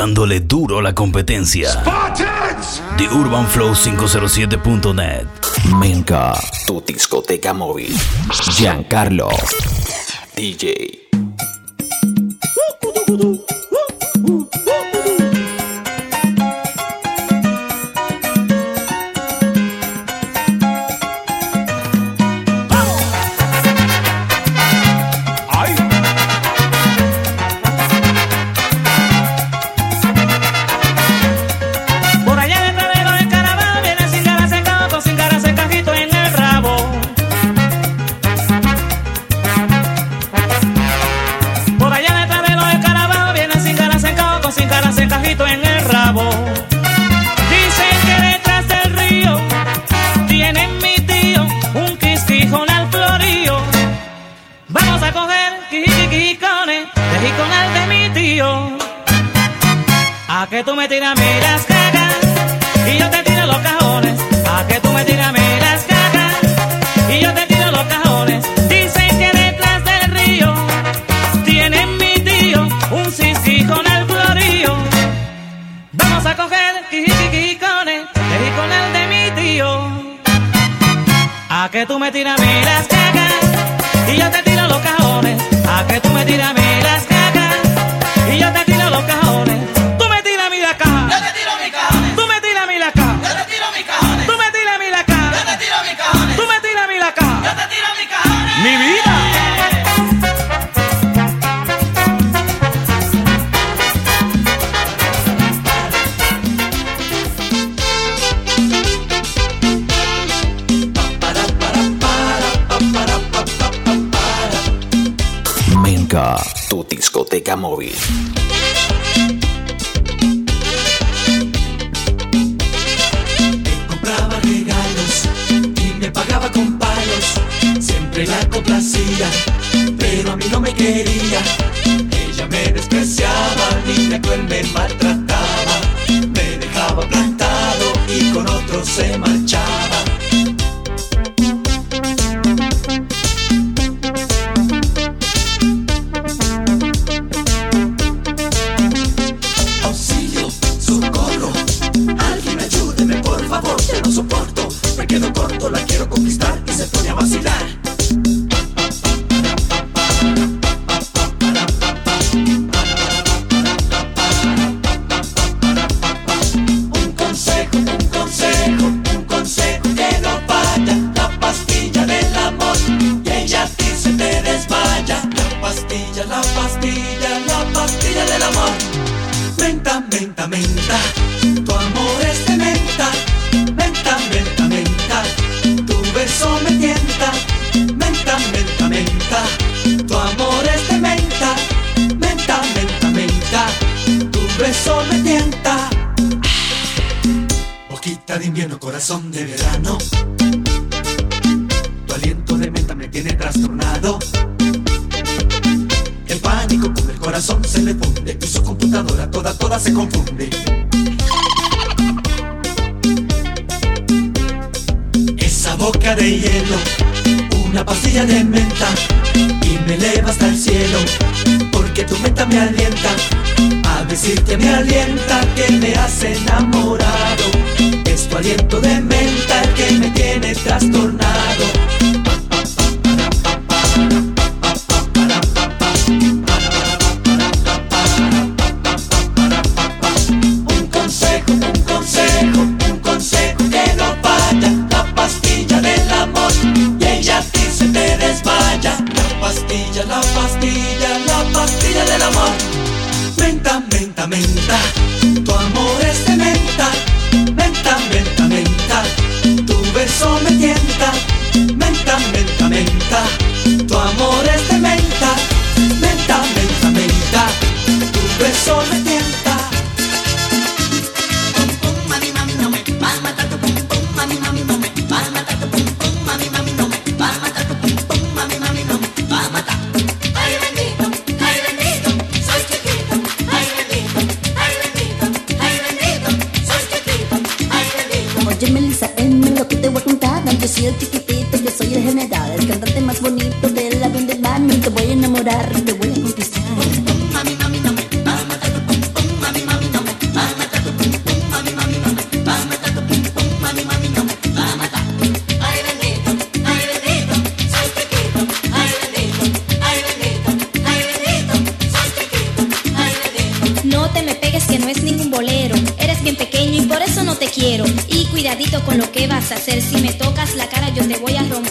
dándole duro a la competencia. Spartans. The Urban Flow 507.net. Menka, tu discoteca móvil. Giancarlo. DJ. me tiras a las cagas y yo te tiro los cajones. A que tú me tiras a las cagas y yo te tiro los cajones. Dicen que detrás del río tienen mi tío un sisí con el florío. Vamos a coger quijiquijicones, el de mi tío. A que tú me tiras las cagas. hacía, pero a mí no me quería. Ella me despreciaba, niña cruel me maltrataba, me dejaba plantado y con otro se marchaba. 다. coca de hielo, una pastilla de menta y me eleva hasta el cielo, porque tu menta me alienta a decirte me alienta que me has enamorado. Es tu aliento de menta el que me tiene trastornado.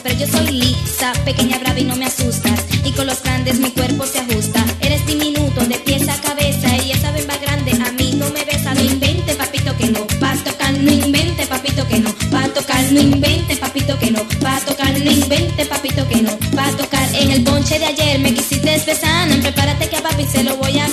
pero yo soy lisa, pequeña, brava y no me asustas. Y con los grandes mi cuerpo se ajusta. Eres diminuto de pies a cabeza y esa bemba grande a mí no me besa. No invente, papito, que no va a tocar. No invente, papito, que no va a tocar. No invente, papito, que no va a tocar. No invente, papito, que no va a tocar. En el ponche de ayer me quisiste besar. Prepárate que a papi se lo voy a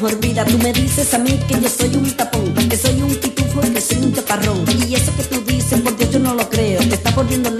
mejor vida. Tú me dices a mí que yo soy un tapón, que soy un pitufo, que soy un chaparrón. Y eso que tú dices, porque yo no lo creo, te está poniendo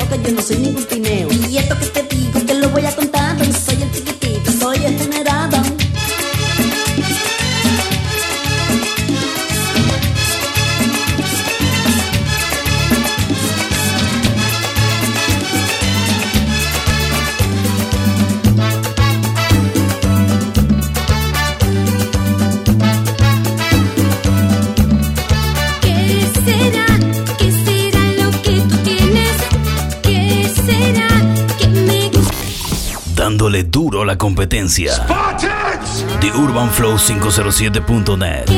la competencia. The Urban Flow 507.net.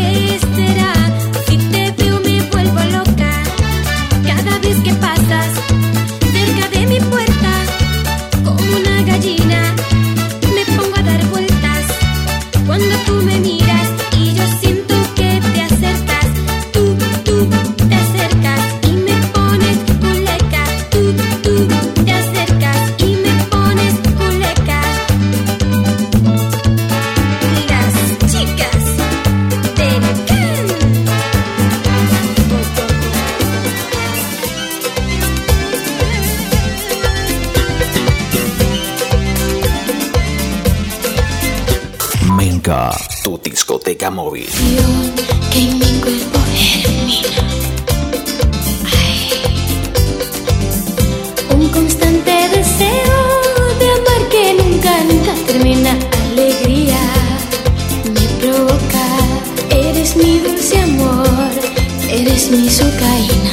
Un constante deseo de amar que nunca, nunca termina. Alegría me provoca. Eres mi dulce amor, eres mi sucaína.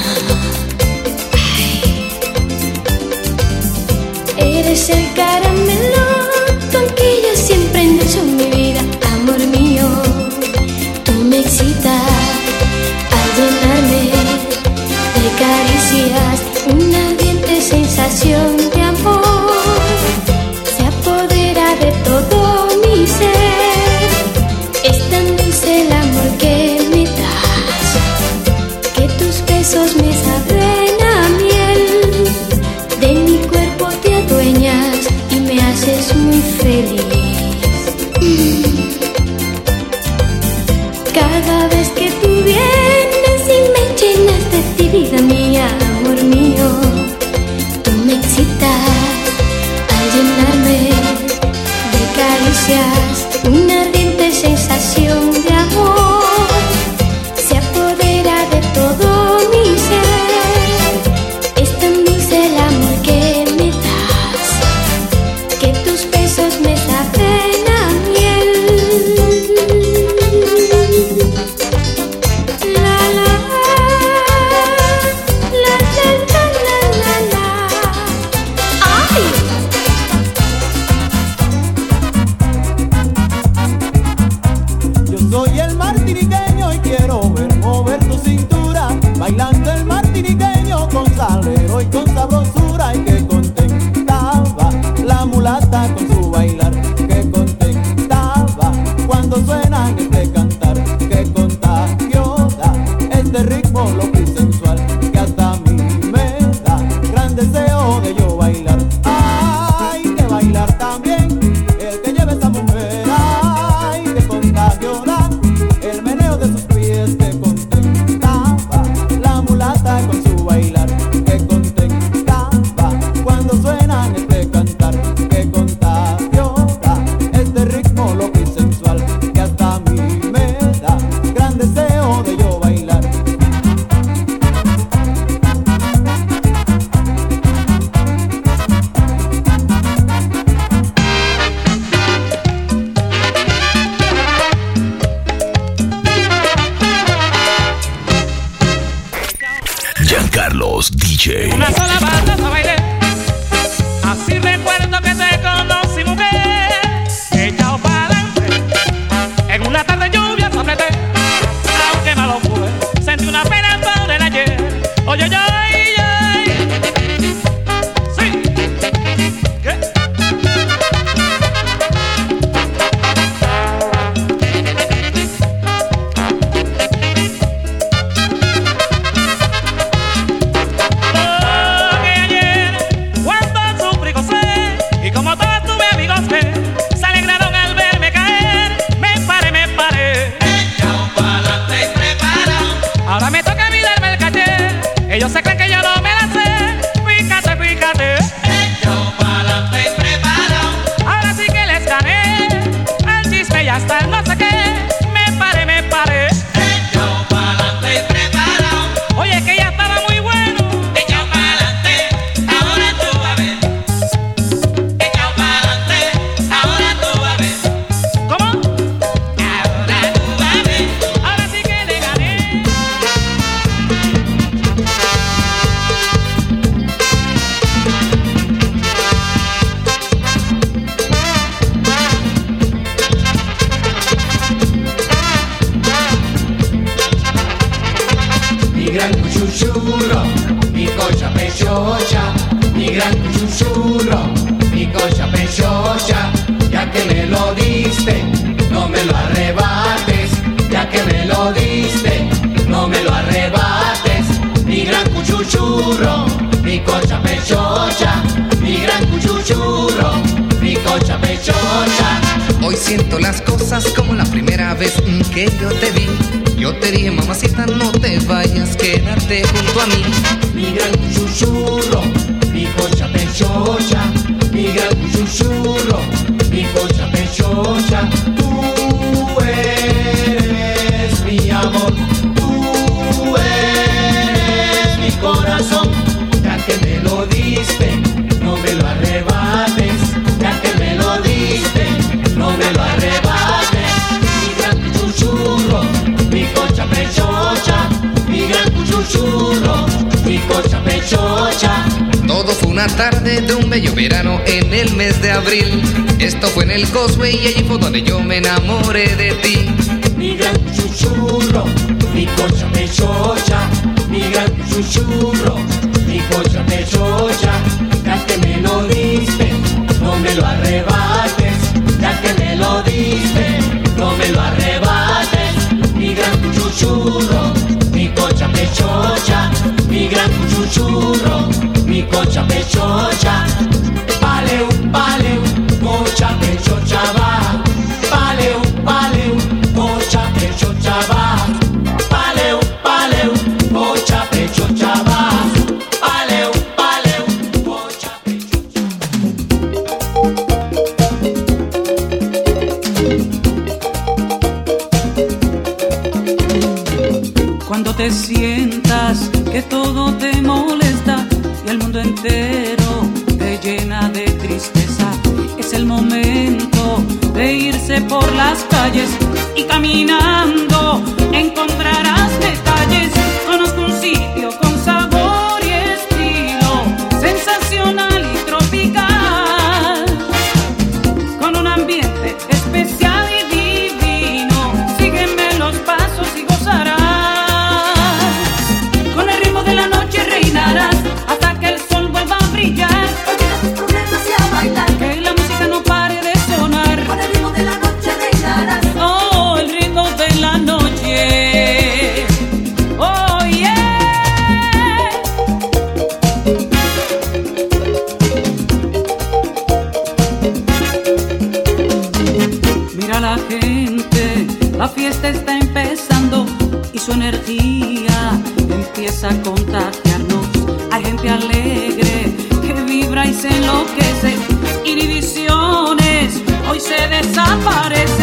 chocha. Hoy siento las cosas como la primera vez que yo te vi. Yo te dije, mamacita, no te vayas, quédate junto a mí. Mi gran susurro, mi cocha pechocha. Mi gran susurro, mi cocha pechocha. Tú me lo arrebates. Mi gran cuchuchurro, mi cocha pechocha, mi gran cuchuchurro, mi cocha pechocha. Todo fue una tarde de un bello verano en el mes de abril. Esto fue en el Cosway y allí fue donde yo me enamoré de ti. Mi gran cuchuchurro, mi cocha pechocha, mi gran cuchuchurro, mi cocha pechocha, ya me lo diste. cuchuchurro, mi cocha pechocha, mi gran cuchuchurro, mi cocha pechocha, paleu, paleu, cocha pechocha. también. desaparecer.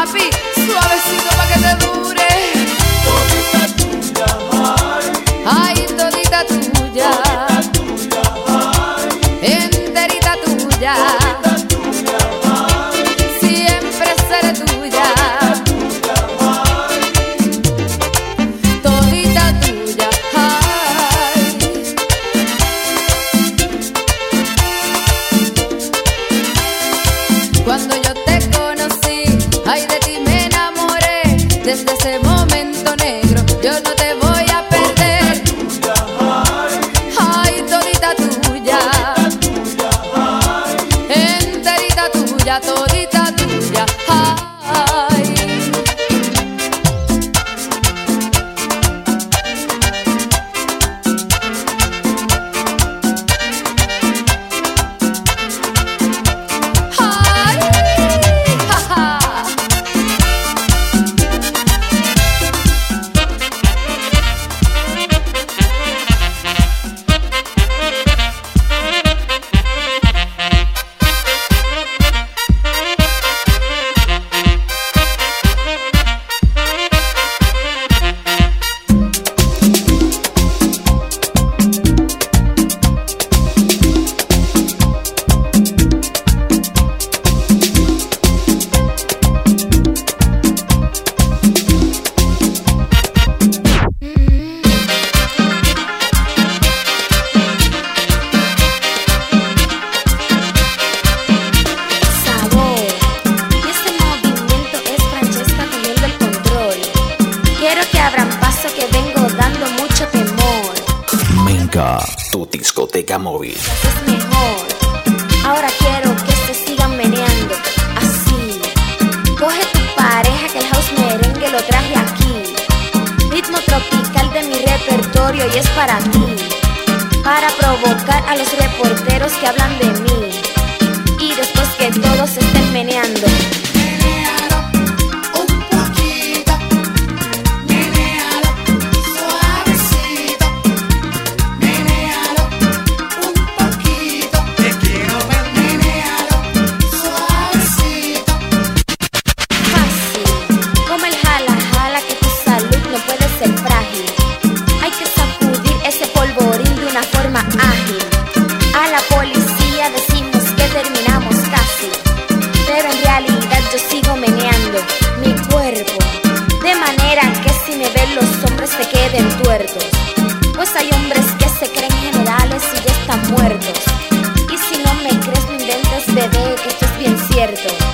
papi, suavecito pa' que te dure. Todita tuya, ay. Ay, todita tuya. mira todo a los reporteros que hablan de mí. hombres que se creen generales y ya están muertos. Y si no me crees, no inventes, bebé, que esto es bien cierto.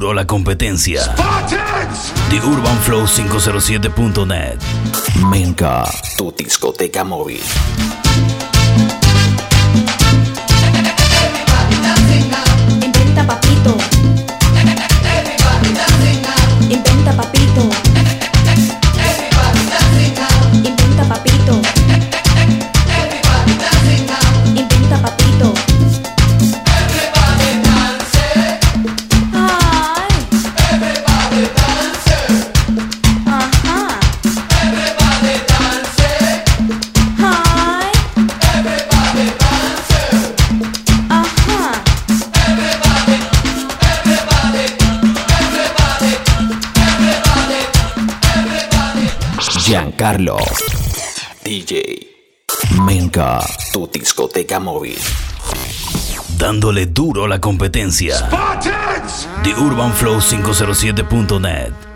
Duro la competencia. The Urban Flow 507.net. Menka, tu discoteca móvil. Móvil. Dándole duro a la competencia. The Urban Flow 507.net.